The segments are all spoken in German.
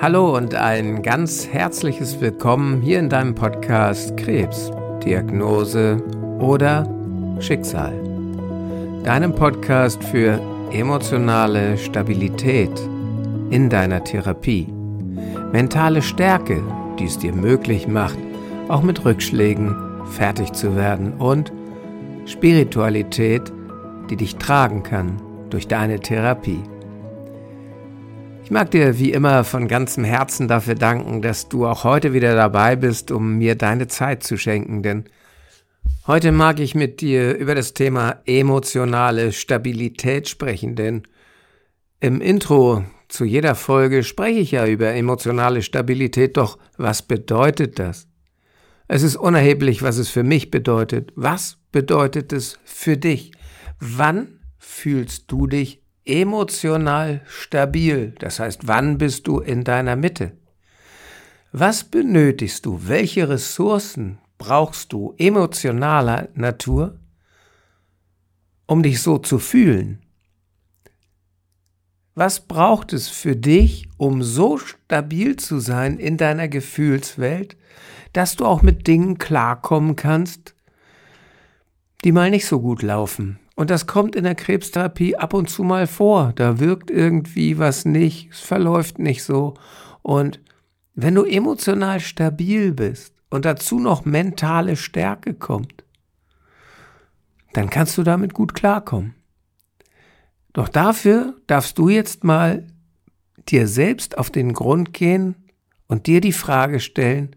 Hallo und ein ganz herzliches Willkommen hier in deinem Podcast Krebs, Diagnose oder Schicksal. Deinem Podcast für emotionale Stabilität in deiner Therapie. Mentale Stärke, die es dir möglich macht, auch mit Rückschlägen fertig zu werden und Spiritualität, die dich tragen kann durch deine Therapie. Ich mag dir wie immer von ganzem Herzen dafür danken, dass du auch heute wieder dabei bist, um mir deine Zeit zu schenken, denn heute mag ich mit dir über das Thema emotionale Stabilität sprechen, denn im Intro zu jeder Folge spreche ich ja über emotionale Stabilität, doch was bedeutet das? Es ist unerheblich, was es für mich bedeutet. Was bedeutet es für dich? Wann fühlst du dich emotional stabil. Das heißt, wann bist du in deiner Mitte? Was benötigst du? Welche Ressourcen brauchst du emotionaler Natur, um dich so zu fühlen? Was braucht es für dich, um so stabil zu sein in deiner Gefühlswelt, dass du auch mit Dingen klarkommen kannst, die mal nicht so gut laufen, und das kommt in der Krebstherapie ab und zu mal vor. Da wirkt irgendwie was nicht, es verläuft nicht so. Und wenn du emotional stabil bist und dazu noch mentale Stärke kommt, dann kannst du damit gut klarkommen. Doch dafür darfst du jetzt mal dir selbst auf den Grund gehen und dir die Frage stellen,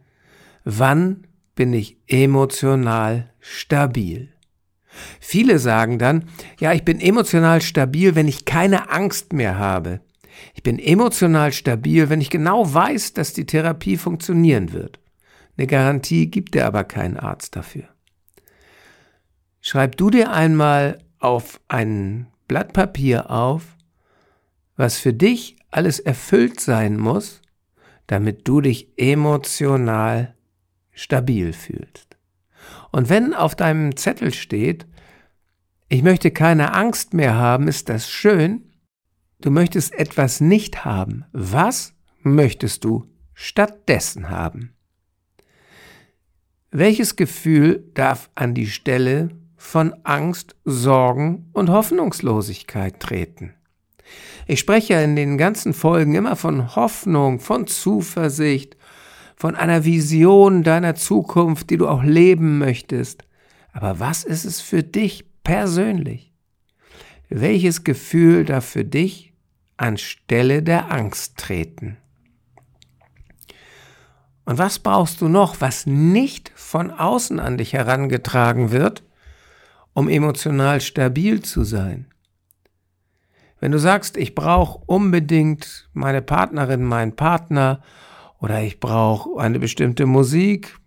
wann bin ich emotional stabil? Viele sagen dann, ja, ich bin emotional stabil, wenn ich keine Angst mehr habe. Ich bin emotional stabil, wenn ich genau weiß, dass die Therapie funktionieren wird. Eine Garantie gibt dir aber kein Arzt dafür. Schreib du dir einmal auf ein Blatt Papier auf, was für dich alles erfüllt sein muss, damit du dich emotional stabil fühlst. Und wenn auf deinem Zettel steht, ich möchte keine Angst mehr haben, ist das schön. Du möchtest etwas nicht haben. Was möchtest du stattdessen haben? Welches Gefühl darf an die Stelle von Angst, Sorgen und Hoffnungslosigkeit treten? Ich spreche ja in den ganzen Folgen immer von Hoffnung, von Zuversicht, von einer Vision deiner Zukunft, die du auch leben möchtest. Aber was ist es für dich persönlich? Welches Gefühl darf für dich anstelle der Angst treten? Und was brauchst du noch, was nicht von außen an dich herangetragen wird, um emotional stabil zu sein? Wenn du sagst, ich brauche unbedingt meine Partnerin, meinen Partner oder ich brauche eine bestimmte Musik,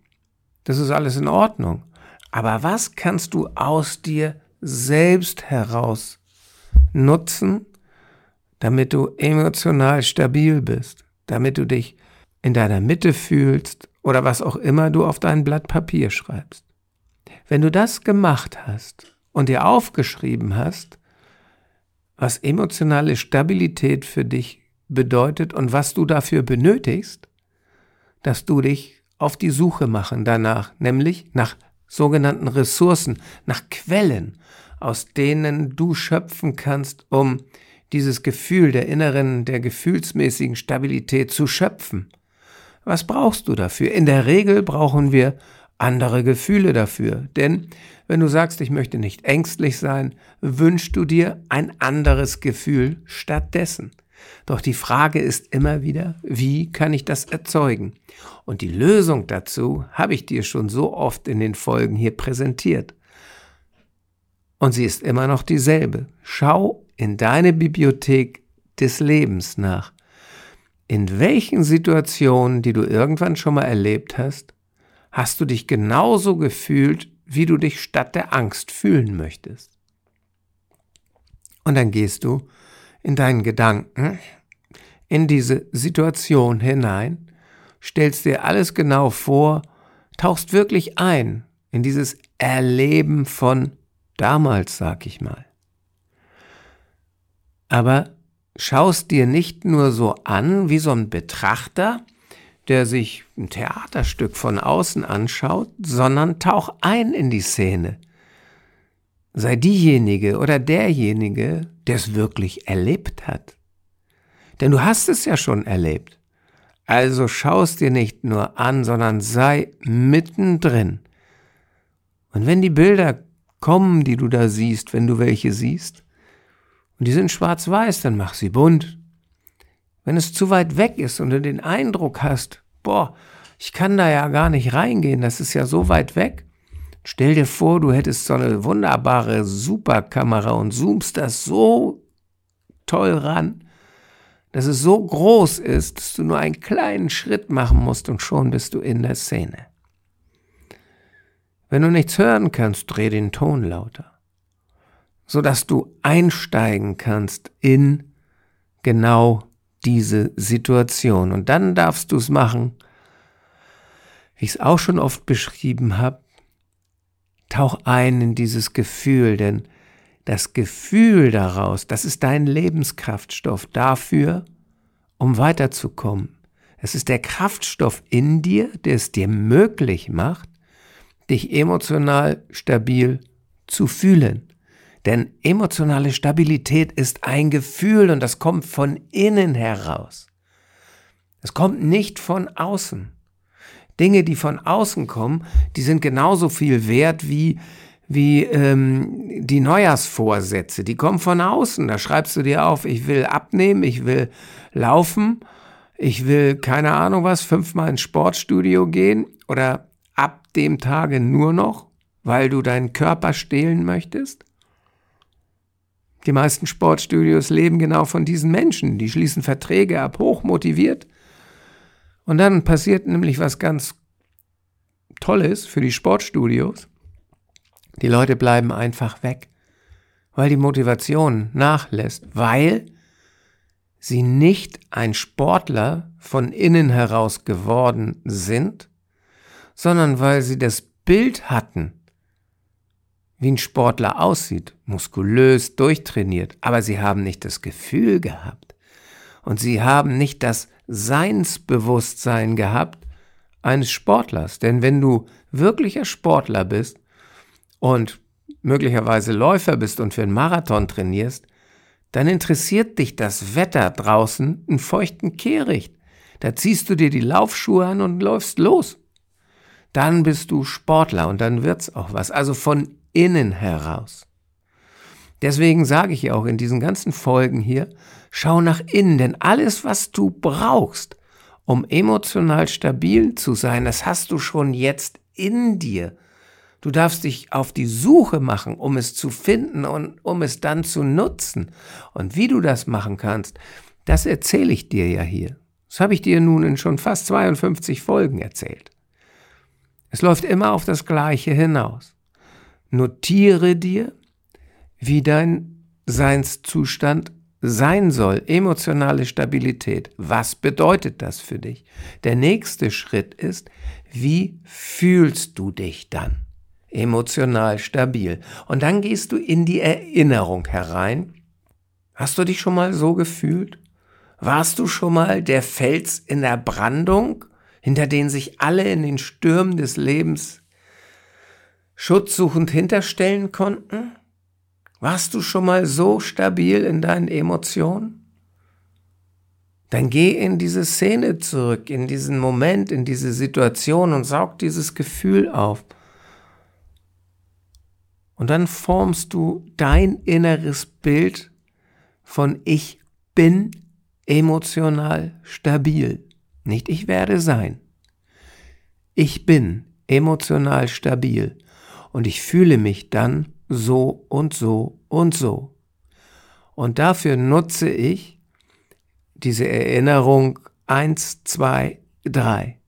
das ist alles in Ordnung. Aber was kannst du aus dir selbst heraus nutzen, damit du emotional stabil bist, damit du dich in deiner Mitte fühlst oder was auch immer du auf dein Blatt Papier schreibst. Wenn du das gemacht hast und dir aufgeschrieben hast, was emotionale Stabilität für dich bedeutet und was du dafür benötigst, dass du dich auf die Suche machen danach, nämlich nach sogenannten Ressourcen, nach Quellen, aus denen du schöpfen kannst, um dieses Gefühl der inneren, der gefühlsmäßigen Stabilität zu schöpfen. Was brauchst du dafür? In der Regel brauchen wir andere Gefühle dafür. Denn wenn du sagst, ich möchte nicht ängstlich sein, wünschst du dir ein anderes Gefühl stattdessen. Doch die Frage ist immer wieder, wie kann ich das erzeugen? Und die Lösung dazu habe ich dir schon so oft in den Folgen hier präsentiert. Und sie ist immer noch dieselbe. Schau in deine Bibliothek des Lebens nach. In welchen Situationen, die du irgendwann schon mal erlebt hast, hast du dich genauso gefühlt, wie du dich statt der Angst fühlen möchtest? Und dann gehst du in deinen Gedanken in diese Situation hinein, stellst dir alles genau vor, tauchst wirklich ein in dieses Erleben von damals, sag ich mal. Aber schaust dir nicht nur so an wie so ein Betrachter, der sich ein Theaterstück von außen anschaut, sondern tauch ein in die Szene. Sei diejenige oder derjenige, der es wirklich erlebt hat. Denn du hast es ja schon erlebt. Also schaust dir nicht nur an, sondern sei mittendrin. Und wenn die Bilder kommen, die du da siehst, wenn du welche siehst, und die sind schwarz-weiß, dann mach sie bunt. Wenn es zu weit weg ist und du den Eindruck hast, boah, ich kann da ja gar nicht reingehen, das ist ja so weit weg. Stell dir vor, du hättest so eine wunderbare Superkamera und zoomst das so toll ran, dass es so groß ist, dass du nur einen kleinen Schritt machen musst und schon bist du in der Szene. Wenn du nichts hören kannst, dreh den Ton lauter so dass du einsteigen kannst in genau diese Situation. Und dann darfst du es machen, wie ich es auch schon oft beschrieben habe, tauch ein in dieses Gefühl, denn das Gefühl daraus, das ist dein Lebenskraftstoff dafür, um weiterzukommen. Es ist der Kraftstoff in dir, der es dir möglich macht, dich emotional stabil zu fühlen. Denn emotionale Stabilität ist ein Gefühl und das kommt von innen heraus. Es kommt nicht von außen. Dinge, die von außen kommen, die sind genauso viel wert wie, wie ähm, die Neujahrsvorsätze. Die kommen von außen. Da schreibst du dir auf, ich will abnehmen, ich will laufen, ich will keine Ahnung was, fünfmal ins Sportstudio gehen oder ab dem Tage nur noch, weil du deinen Körper stehlen möchtest. Die meisten Sportstudios leben genau von diesen Menschen. Die schließen Verträge ab, hochmotiviert. Und dann passiert nämlich was ganz Tolles für die Sportstudios. Die Leute bleiben einfach weg, weil die Motivation nachlässt, weil sie nicht ein Sportler von innen heraus geworden sind, sondern weil sie das Bild hatten, wie ein Sportler aussieht, muskulös, durchtrainiert, aber sie haben nicht das Gefühl gehabt und sie haben nicht das Seinsbewusstsein gehabt eines Sportlers. Denn wenn du wirklicher Sportler bist und möglicherweise Läufer bist und für einen Marathon trainierst, dann interessiert dich das Wetter draußen einen feuchten Kehricht. Da ziehst du dir die Laufschuhe an und läufst los. Dann bist du Sportler und dann wird's auch was. Also von innen heraus. Deswegen sage ich auch in diesen ganzen Folgen hier, schau nach innen, denn alles, was du brauchst, um emotional stabil zu sein, das hast du schon jetzt in dir. Du darfst dich auf die Suche machen, um es zu finden und um es dann zu nutzen. Und wie du das machen kannst, das erzähle ich dir ja hier. Das habe ich dir nun in schon fast 52 Folgen erzählt. Es läuft immer auf das Gleiche hinaus. Notiere dir, wie dein Seinszustand sein soll, emotionale Stabilität. Was bedeutet das für dich? Der nächste Schritt ist, wie fühlst du dich dann? Emotional stabil. Und dann gehst du in die Erinnerung herein. Hast du dich schon mal so gefühlt? Warst du schon mal der Fels in der Brandung, hinter den sich alle in den Stürmen des Lebens schutzsuchend hinterstellen konnten? Warst du schon mal so stabil in deinen Emotionen? Dann geh in diese Szene zurück, in diesen Moment, in diese Situation und saug dieses Gefühl auf. Und dann formst du dein inneres Bild von ich bin emotional stabil. Nicht ich werde sein. Ich bin emotional stabil und ich fühle mich dann so und so und so. Und dafür nutze ich diese Erinnerung eins, zwei, drei.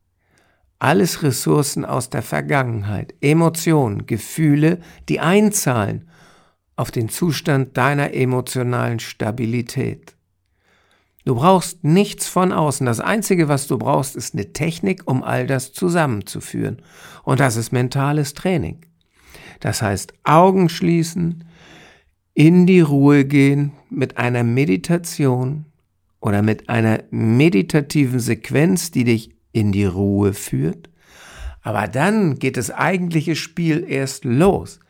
Alles Ressourcen aus der Vergangenheit, Emotionen, Gefühle, die einzahlen auf den Zustand deiner emotionalen Stabilität. Du brauchst nichts von außen. Das Einzige, was du brauchst, ist eine Technik, um all das zusammenzuführen. Und das ist mentales Training. Das heißt, Augen schließen, in die Ruhe gehen mit einer Meditation oder mit einer meditativen Sequenz, die dich in die Ruhe führt. Aber dann geht das eigentliche Spiel erst los.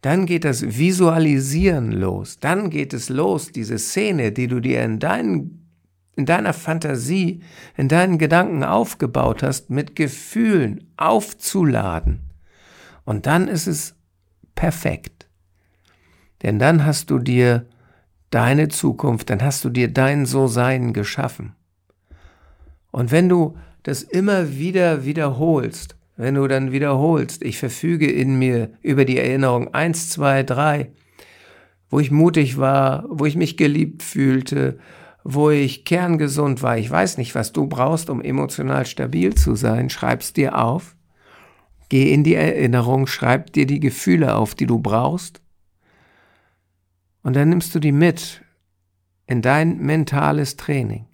Dann geht das Visualisieren los. Dann geht es los, diese Szene, die du dir in, deinen, in deiner Fantasie, in deinen Gedanken aufgebaut hast, mit Gefühlen aufzuladen. Und dann ist es perfekt. Denn dann hast du dir deine Zukunft, dann hast du dir dein So-Sein geschaffen. Und wenn du das immer wieder wiederholst, wenn du dann wiederholst, ich verfüge in mir über die Erinnerung eins, zwei, drei, wo ich mutig war, wo ich mich geliebt fühlte, wo ich kerngesund war. Ich weiß nicht, was du brauchst, um emotional stabil zu sein. Schreib's dir auf. Geh in die Erinnerung, schreib dir die Gefühle auf, die du brauchst. Und dann nimmst du die mit in dein mentales Training.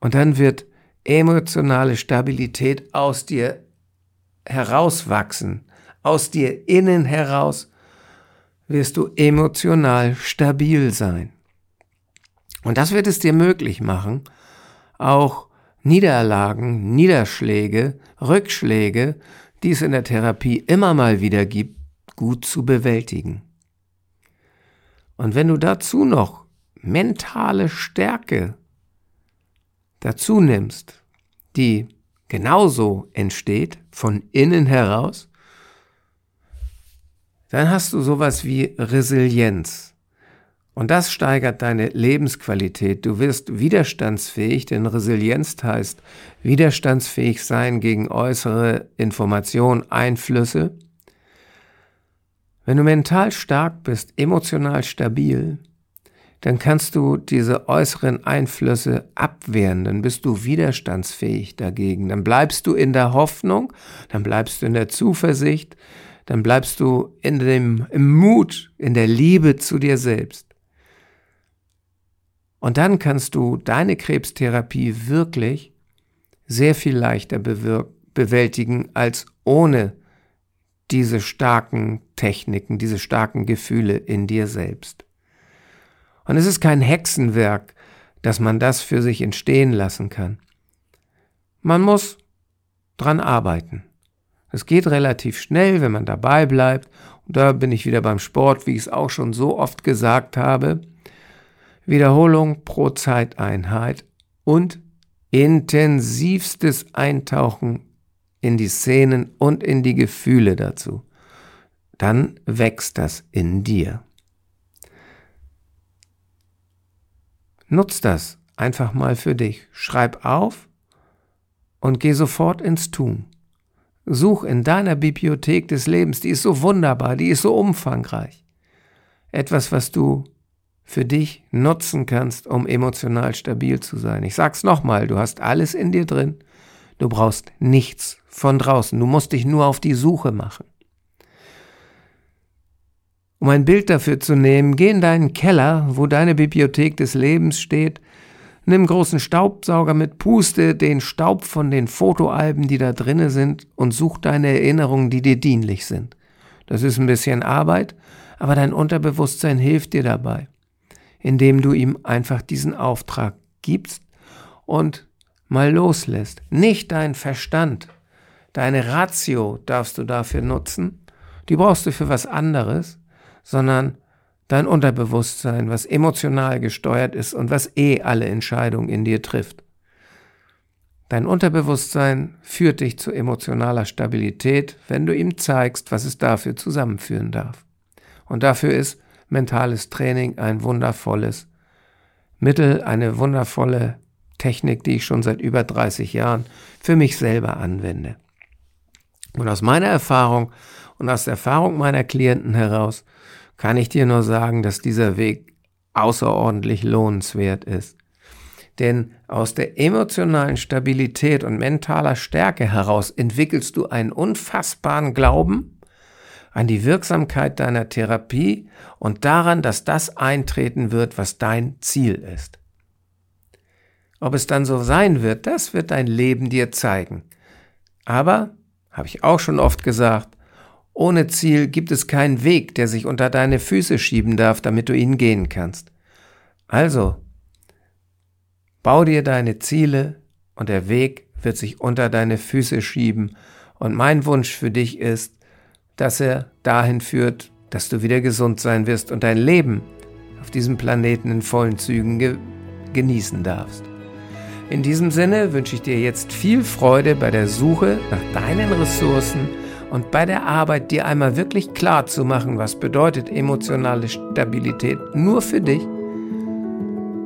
Und dann wird emotionale Stabilität aus dir herauswachsen. Aus dir innen heraus wirst du emotional stabil sein. Und das wird es dir möglich machen, auch Niederlagen, Niederschläge, Rückschläge, die es in der Therapie immer mal wieder gibt, gut zu bewältigen. Und wenn du dazu noch mentale Stärke dazu nimmst, die genauso entsteht, von innen heraus, dann hast du sowas wie Resilienz. Und das steigert deine Lebensqualität. Du wirst widerstandsfähig, denn Resilienz heißt widerstandsfähig sein gegen äußere Informationen, Einflüsse. Wenn du mental stark bist, emotional stabil, dann kannst du diese äußeren Einflüsse abwehren, dann bist du widerstandsfähig dagegen, dann bleibst du in der Hoffnung, dann bleibst du in der Zuversicht, dann bleibst du in dem im Mut, in der Liebe zu dir selbst. Und dann kannst du deine Krebstherapie wirklich sehr viel leichter bewältigen als ohne diese starken Techniken, diese starken Gefühle in dir selbst. Und es ist kein Hexenwerk, dass man das für sich entstehen lassen kann. Man muss dran arbeiten. Es geht relativ schnell, wenn man dabei bleibt. Und da bin ich wieder beim Sport, wie ich es auch schon so oft gesagt habe. Wiederholung pro Zeiteinheit und intensivstes Eintauchen in die Szenen und in die Gefühle dazu. Dann wächst das in dir. Nutz das einfach mal für dich. Schreib auf und geh sofort ins Tun. Such in deiner Bibliothek des Lebens, die ist so wunderbar, die ist so umfangreich. Etwas, was du für dich nutzen kannst, um emotional stabil zu sein. Ich sag's nochmal, du hast alles in dir drin. Du brauchst nichts von draußen. Du musst dich nur auf die Suche machen. Um ein Bild dafür zu nehmen, geh in deinen Keller, wo deine Bibliothek des Lebens steht, nimm großen Staubsauger mit, puste den Staub von den Fotoalben, die da drinne sind, und such deine Erinnerungen, die dir dienlich sind. Das ist ein bisschen Arbeit, aber dein Unterbewusstsein hilft dir dabei, indem du ihm einfach diesen Auftrag gibst und mal loslässt. Nicht dein Verstand, deine Ratio darfst du dafür nutzen, die brauchst du für was anderes, sondern dein Unterbewusstsein, was emotional gesteuert ist und was eh alle Entscheidungen in dir trifft. Dein Unterbewusstsein führt dich zu emotionaler Stabilität, wenn du ihm zeigst, was es dafür zusammenführen darf. Und dafür ist mentales Training ein wundervolles Mittel, eine wundervolle Technik, die ich schon seit über 30 Jahren für mich selber anwende. Und aus meiner Erfahrung und aus der Erfahrung meiner Klienten heraus kann ich dir nur sagen, dass dieser Weg außerordentlich lohnenswert ist. Denn aus der emotionalen Stabilität und mentaler Stärke heraus entwickelst du einen unfassbaren Glauben an die Wirksamkeit deiner Therapie und daran, dass das eintreten wird, was dein Ziel ist. Ob es dann so sein wird, das wird dein Leben dir zeigen. Aber, habe ich auch schon oft gesagt, Ohne Ziel gibt es keinen Weg, der sich unter deine Füße schieben darf, damit du ihn gehen kannst. Also, bau dir deine Ziele und der Weg wird sich unter deine Füße schieben. Und mein Wunsch für dich ist, dass er dahin führt, dass du wieder gesund sein wirst und dein Leben auf diesem Planeten in vollen Zügen ge genießen darfst. In diesem Sinne wünsche ich dir jetzt viel Freude bei der Suche nach deinen Ressourcen und bei der Arbeit, dir einmal wirklich klar zu machen, was bedeutet emotionale Stabilität nur für dich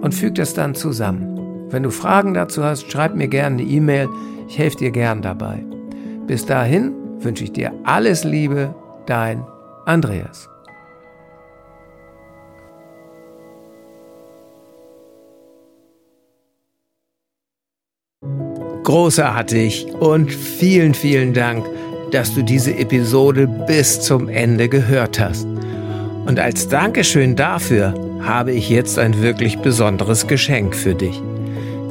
und füg das dann zusammen. Wenn du Fragen dazu hast, schreib mir gerne eine E-Mail, ich helfe dir gern dabei. Bis dahin wünsche ich dir alles Liebe, dein Andreas. Großartig und vielen, vielen Dank, dass du diese Episode bis zum Ende gehört hast. Und als Dankeschön dafür habe ich jetzt ein wirklich besonderes Geschenk für dich.